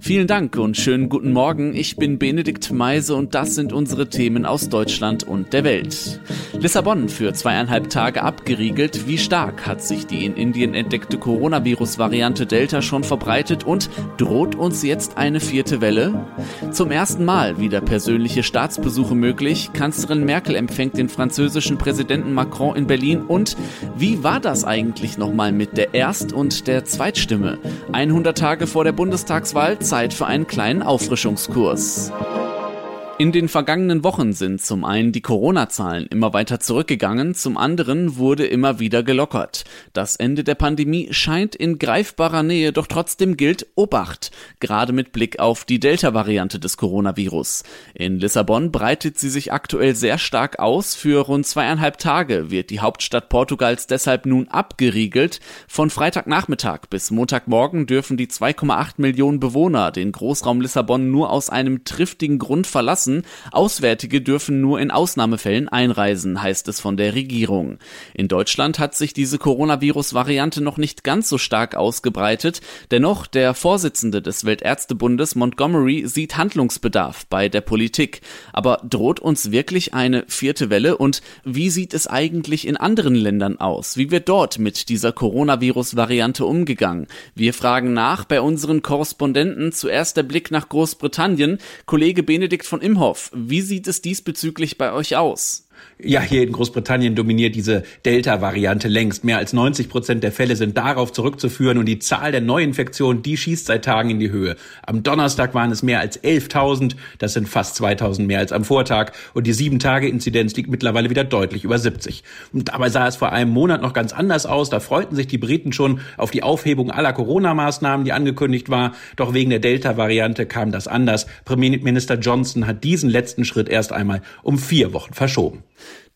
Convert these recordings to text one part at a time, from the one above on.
Vielen Dank und schönen guten Morgen. Ich bin Benedikt Meise und das sind unsere Themen aus Deutschland und der Welt. Lissabon für zweieinhalb Tage abgeriegelt. Wie stark hat sich die in Indien entdeckte Coronavirus-Variante Delta schon verbreitet und droht uns jetzt eine vierte Welle? Zum ersten Mal wieder persönliche Staatsbesuche möglich. Kanzlerin Merkel empfängt den französischen Präsidenten Macron in Berlin und wie war das eigentlich nochmal mit der Erst- und der Zweitstimme? 100 Tage vor der Bundestags Bundestagswahl Zeit für einen kleinen Auffrischungskurs. In den vergangenen Wochen sind zum einen die Corona-Zahlen immer weiter zurückgegangen, zum anderen wurde immer wieder gelockert. Das Ende der Pandemie scheint in greifbarer Nähe, doch trotzdem gilt Obacht, gerade mit Blick auf die Delta-Variante des Coronavirus. In Lissabon breitet sie sich aktuell sehr stark aus. Für rund zweieinhalb Tage wird die Hauptstadt Portugals deshalb nun abgeriegelt. Von Freitagnachmittag bis Montagmorgen dürfen die 2,8 Millionen Bewohner den Großraum Lissabon nur aus einem triftigen Grund verlassen lassen. Auswärtige dürfen nur in Ausnahmefällen einreisen, heißt es von der Regierung. In Deutschland hat sich diese Coronavirus-Variante noch nicht ganz so stark ausgebreitet. Dennoch, der Vorsitzende des Weltärztebundes Montgomery sieht Handlungsbedarf bei der Politik. Aber droht uns wirklich eine vierte Welle und wie sieht es eigentlich in anderen Ländern aus? Wie wird dort mit dieser Coronavirus-Variante umgegangen? Wir fragen nach bei unseren Korrespondenten. Zuerst der Blick nach Großbritannien. Kollege Benedikt von Im Imhoff, wie sieht es diesbezüglich bei euch aus? Ja, hier in Großbritannien dominiert diese Delta-Variante längst. Mehr als 90 Prozent der Fälle sind darauf zurückzuführen und die Zahl der Neuinfektionen, die schießt seit Tagen in die Höhe. Am Donnerstag waren es mehr als 11.000, das sind fast 2.000 mehr als am Vortag und die 7-Tage-Inzidenz liegt mittlerweile wieder deutlich über 70. Und dabei sah es vor einem Monat noch ganz anders aus. Da freuten sich die Briten schon auf die Aufhebung aller Corona-Maßnahmen, die angekündigt war. Doch wegen der Delta-Variante kam das anders. Premierminister Johnson hat diesen letzten Schritt erst einmal um vier Wochen verschoben.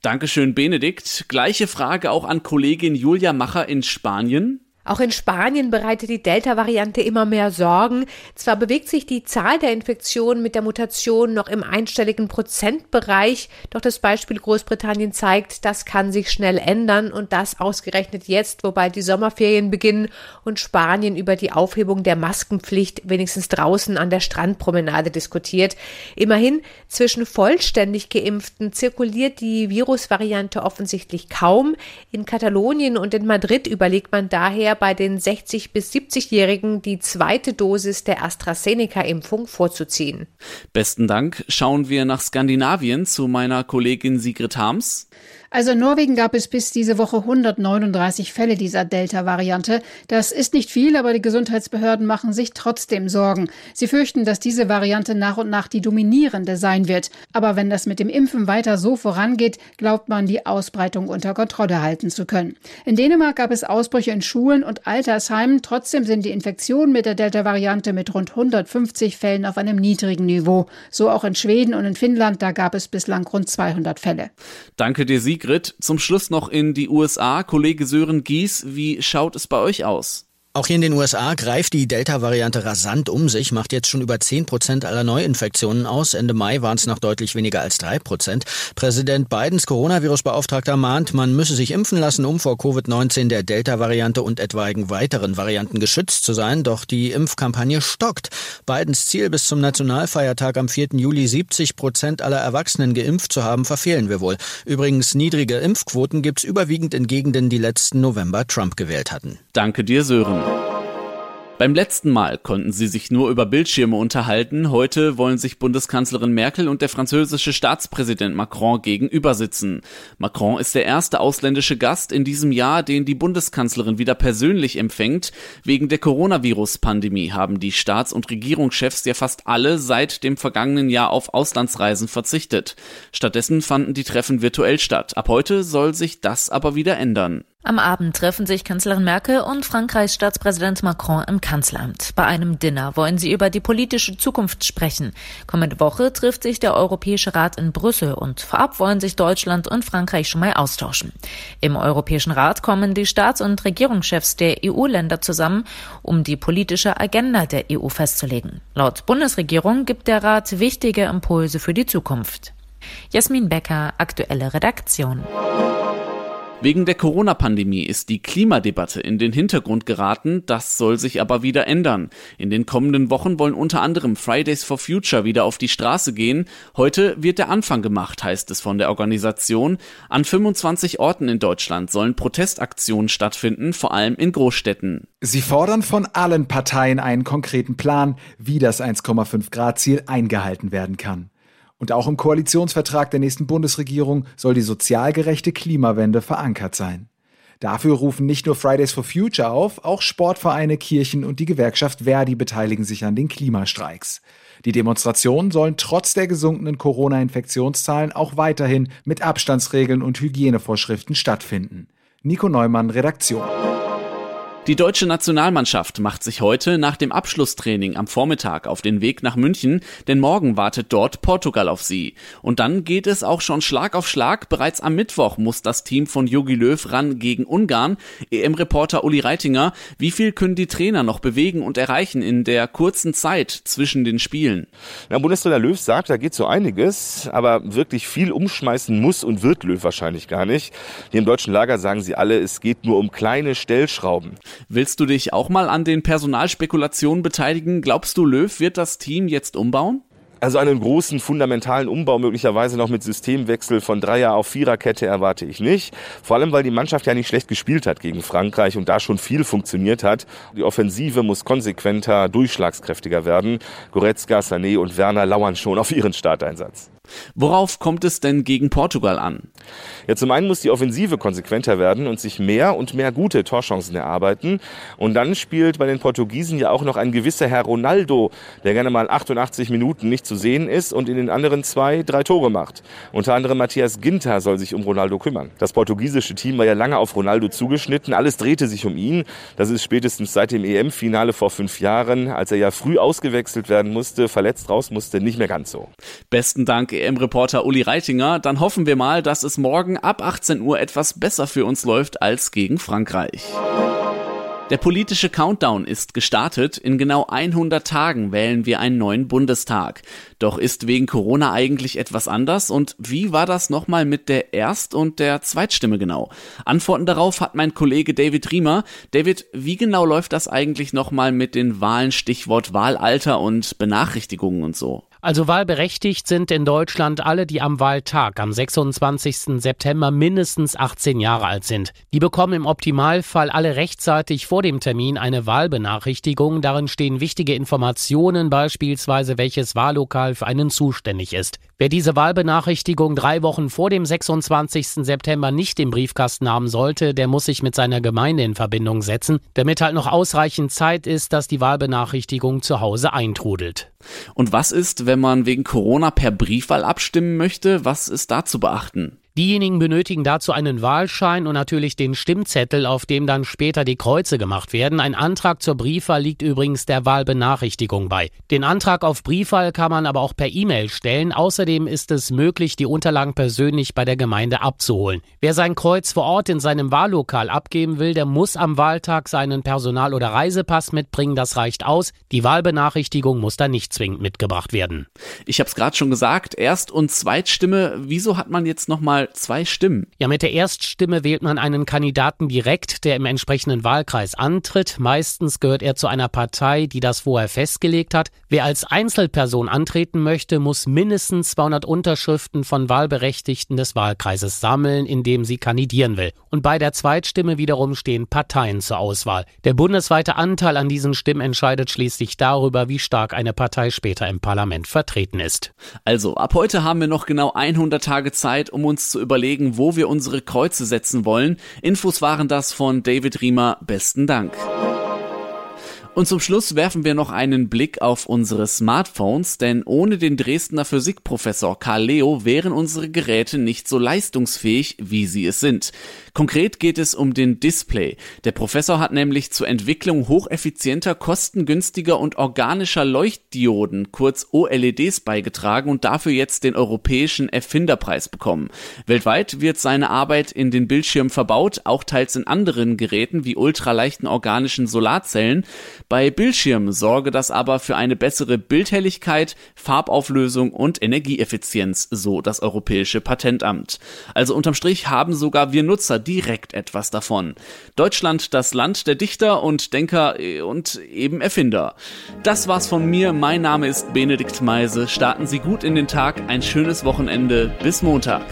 Dankeschön, Benedikt. Gleiche Frage auch an Kollegin Julia Macher in Spanien. Auch in Spanien bereitet die Delta-Variante immer mehr Sorgen. Zwar bewegt sich die Zahl der Infektionen mit der Mutation noch im einstelligen Prozentbereich, doch das Beispiel Großbritannien zeigt, das kann sich schnell ändern und das ausgerechnet jetzt, wobei die Sommerferien beginnen und Spanien über die Aufhebung der Maskenpflicht wenigstens draußen an der Strandpromenade diskutiert. Immerhin zwischen vollständig geimpften zirkuliert die Virusvariante offensichtlich kaum. In Katalonien und in Madrid überlegt man daher, bei den 60 bis 70-Jährigen die zweite Dosis der AstraZeneca-Impfung vorzuziehen. Besten Dank. Schauen wir nach Skandinavien zu meiner Kollegin Sigrid Harms. Also in Norwegen gab es bis diese Woche 139 Fälle dieser Delta-Variante. Das ist nicht viel, aber die Gesundheitsbehörden machen sich trotzdem Sorgen. Sie fürchten, dass diese Variante nach und nach die dominierende sein wird. Aber wenn das mit dem Impfen weiter so vorangeht, glaubt man, die Ausbreitung unter Kontrolle halten zu können. In Dänemark gab es Ausbrüche in Schulen und Altersheimen. Trotzdem sind die Infektionen mit der Delta-Variante mit rund 150 Fällen auf einem niedrigen Niveau. So auch in Schweden und in Finnland, da gab es bislang rund 200 Fälle. Danke dir. Sigrid. Zum Schluss noch in die USA. Kollege Sören Gies, wie schaut es bei euch aus? Auch hier in den USA greift die Delta-Variante rasant um sich, macht jetzt schon über 10 Prozent aller Neuinfektionen aus. Ende Mai waren es noch deutlich weniger als 3 Prozent. Präsident Bidens Coronavirus-Beauftragter mahnt, man müsse sich impfen lassen, um vor Covid-19 der Delta-Variante und etwaigen weiteren Varianten geschützt zu sein. Doch die Impfkampagne stockt. Bidens Ziel, bis zum Nationalfeiertag am 4. Juli 70 Prozent aller Erwachsenen geimpft zu haben, verfehlen wir wohl. Übrigens, niedrige Impfquoten gibt es überwiegend in Gegenden, die letzten November Trump gewählt hatten. Danke dir, Sören. Beim letzten Mal konnten sie sich nur über Bildschirme unterhalten. Heute wollen sich Bundeskanzlerin Merkel und der französische Staatspräsident Macron gegenüber sitzen. Macron ist der erste ausländische Gast in diesem Jahr, den die Bundeskanzlerin wieder persönlich empfängt. Wegen der Coronavirus-Pandemie haben die Staats- und Regierungschefs ja fast alle seit dem vergangenen Jahr auf Auslandsreisen verzichtet. Stattdessen fanden die Treffen virtuell statt. Ab heute soll sich das aber wieder ändern. Am Abend treffen sich Kanzlerin Merkel und Frankreichs Staatspräsident Macron im Kanzleramt. Bei einem Dinner wollen sie über die politische Zukunft sprechen. Kommende Woche trifft sich der Europäische Rat in Brüssel und vorab wollen sich Deutschland und Frankreich schon mal austauschen. Im Europäischen Rat kommen die Staats- und Regierungschefs der EU-Länder zusammen, um die politische Agenda der EU festzulegen. Laut Bundesregierung gibt der Rat wichtige Impulse für die Zukunft. Jasmin Becker, aktuelle Redaktion. Wegen der Corona-Pandemie ist die Klimadebatte in den Hintergrund geraten, das soll sich aber wieder ändern. In den kommenden Wochen wollen unter anderem Fridays for Future wieder auf die Straße gehen. Heute wird der Anfang gemacht, heißt es von der Organisation. An 25 Orten in Deutschland sollen Protestaktionen stattfinden, vor allem in Großstädten. Sie fordern von allen Parteien einen konkreten Plan, wie das 1,5 Grad Ziel eingehalten werden kann. Und auch im Koalitionsvertrag der nächsten Bundesregierung soll die sozial gerechte Klimawende verankert sein. Dafür rufen nicht nur Fridays for Future auf, auch Sportvereine, Kirchen und die Gewerkschaft Verdi beteiligen sich an den Klimastreiks. Die Demonstrationen sollen trotz der gesunkenen Corona-Infektionszahlen auch weiterhin mit Abstandsregeln und Hygienevorschriften stattfinden. Nico Neumann, Redaktion. Die deutsche Nationalmannschaft macht sich heute nach dem Abschlusstraining am Vormittag auf den Weg nach München, denn morgen wartet dort Portugal auf sie. Und dann geht es auch schon Schlag auf Schlag. Bereits am Mittwoch muss das Team von Jogi Löw ran gegen Ungarn. EM-Reporter Uli Reitinger, wie viel können die Trainer noch bewegen und erreichen in der kurzen Zeit zwischen den Spielen? Ja, Bundestrainer Löw sagt, da geht so einiges, aber wirklich viel umschmeißen muss und wird Löw wahrscheinlich gar nicht. Hier im deutschen Lager sagen sie alle, es geht nur um kleine Stellschrauben. Willst du dich auch mal an den Personalspekulationen beteiligen? Glaubst du, Löw wird das Team jetzt umbauen? Also einen großen fundamentalen Umbau möglicherweise noch mit Systemwechsel von Dreier auf Viererkette erwarte ich nicht. Vor allem, weil die Mannschaft ja nicht schlecht gespielt hat gegen Frankreich und da schon viel funktioniert hat. Die Offensive muss konsequenter, durchschlagskräftiger werden. Goretzka, Sané und Werner lauern schon auf ihren Starteinsatz. Worauf kommt es denn gegen Portugal an? Ja, zum einen muss die Offensive konsequenter werden und sich mehr und mehr gute Torchancen erarbeiten. Und dann spielt bei den Portugiesen ja auch noch ein gewisser Herr Ronaldo, der gerne mal 88 Minuten nicht zu sehen ist und in den anderen zwei drei Tore macht. Unter anderem Matthias Ginter soll sich um Ronaldo kümmern. Das portugiesische Team war ja lange auf Ronaldo zugeschnitten. Alles drehte sich um ihn. Das ist spätestens seit dem EM-Finale vor fünf Jahren, als er ja früh ausgewechselt werden musste, verletzt raus musste, nicht mehr ganz so. Besten Dank, EM-Reporter Uli Reitinger. Dann hoffen wir mal, dass es morgen ab 18 Uhr etwas besser für uns läuft als gegen Frankreich. Der politische Countdown ist gestartet. In genau 100 Tagen wählen wir einen neuen Bundestag. Doch ist wegen Corona eigentlich etwas anders? Und wie war das nochmal mit der Erst- und der Zweitstimme genau? Antworten darauf hat mein Kollege David Riemer. David, wie genau läuft das eigentlich nochmal mit den Wahlen, Stichwort Wahlalter und Benachrichtigungen und so? Also wahlberechtigt sind in Deutschland alle, die am Wahltag am 26. September mindestens 18 Jahre alt sind. Die bekommen im Optimalfall alle rechtzeitig vor dem Termin eine Wahlbenachrichtigung. Darin stehen wichtige Informationen, beispielsweise welches Wahllokal für einen zuständig ist. Wer diese Wahlbenachrichtigung drei Wochen vor dem 26. September nicht im Briefkasten haben sollte, der muss sich mit seiner Gemeinde in Verbindung setzen, damit halt noch ausreichend Zeit ist, dass die Wahlbenachrichtigung zu Hause eintrudelt. Und was ist, wenn man wegen Corona per Briefwahl abstimmen möchte? Was ist da zu beachten? Diejenigen benötigen dazu einen Wahlschein und natürlich den Stimmzettel, auf dem dann später die Kreuze gemacht werden. Ein Antrag zur Briefwahl liegt übrigens der Wahlbenachrichtigung bei. Den Antrag auf Briefwahl kann man aber auch per E-Mail stellen. Außerdem ist es möglich, die Unterlagen persönlich bei der Gemeinde abzuholen. Wer sein Kreuz vor Ort in seinem Wahllokal abgeben will, der muss am Wahltag seinen Personal- oder Reisepass mitbringen. Das reicht aus. Die Wahlbenachrichtigung muss dann nicht zwingend mitgebracht werden. Ich habe es gerade schon gesagt, Erst- und Zweitstimme. Wieso hat man jetzt noch mal zwei Stimmen. Ja, mit der Erststimme wählt man einen Kandidaten direkt, der im entsprechenden Wahlkreis antritt. Meistens gehört er zu einer Partei, die das vorher festgelegt hat. Wer als Einzelperson antreten möchte, muss mindestens 200 Unterschriften von Wahlberechtigten des Wahlkreises sammeln, in dem sie kandidieren will. Und bei der Zweitstimme wiederum stehen Parteien zur Auswahl. Der bundesweite Anteil an diesen Stimmen entscheidet schließlich darüber, wie stark eine Partei später im Parlament vertreten ist. Also, ab heute haben wir noch genau 100 Tage Zeit, um uns zu überlegen, wo wir unsere Kreuze setzen wollen. Infos waren das von David Riemer. Besten Dank. Und zum Schluss werfen wir noch einen Blick auf unsere Smartphones, denn ohne den Dresdner Physikprofessor Karl Leo wären unsere Geräte nicht so leistungsfähig, wie sie es sind. Konkret geht es um den Display. Der Professor hat nämlich zur Entwicklung hocheffizienter, kostengünstiger und organischer Leuchtdioden, kurz OLEDs, beigetragen und dafür jetzt den europäischen Erfinderpreis bekommen. Weltweit wird seine Arbeit in den Bildschirm verbaut, auch teils in anderen Geräten wie ultraleichten organischen Solarzellen. Bei Bildschirmen sorge das aber für eine bessere Bildhelligkeit, Farbauflösung und Energieeffizienz, so das Europäische Patentamt. Also unterm Strich haben sogar wir Nutzer direkt etwas davon. Deutschland das Land der Dichter und Denker äh, und eben Erfinder. Das war's von mir. Mein Name ist Benedikt Meise. Starten Sie gut in den Tag. Ein schönes Wochenende. Bis Montag.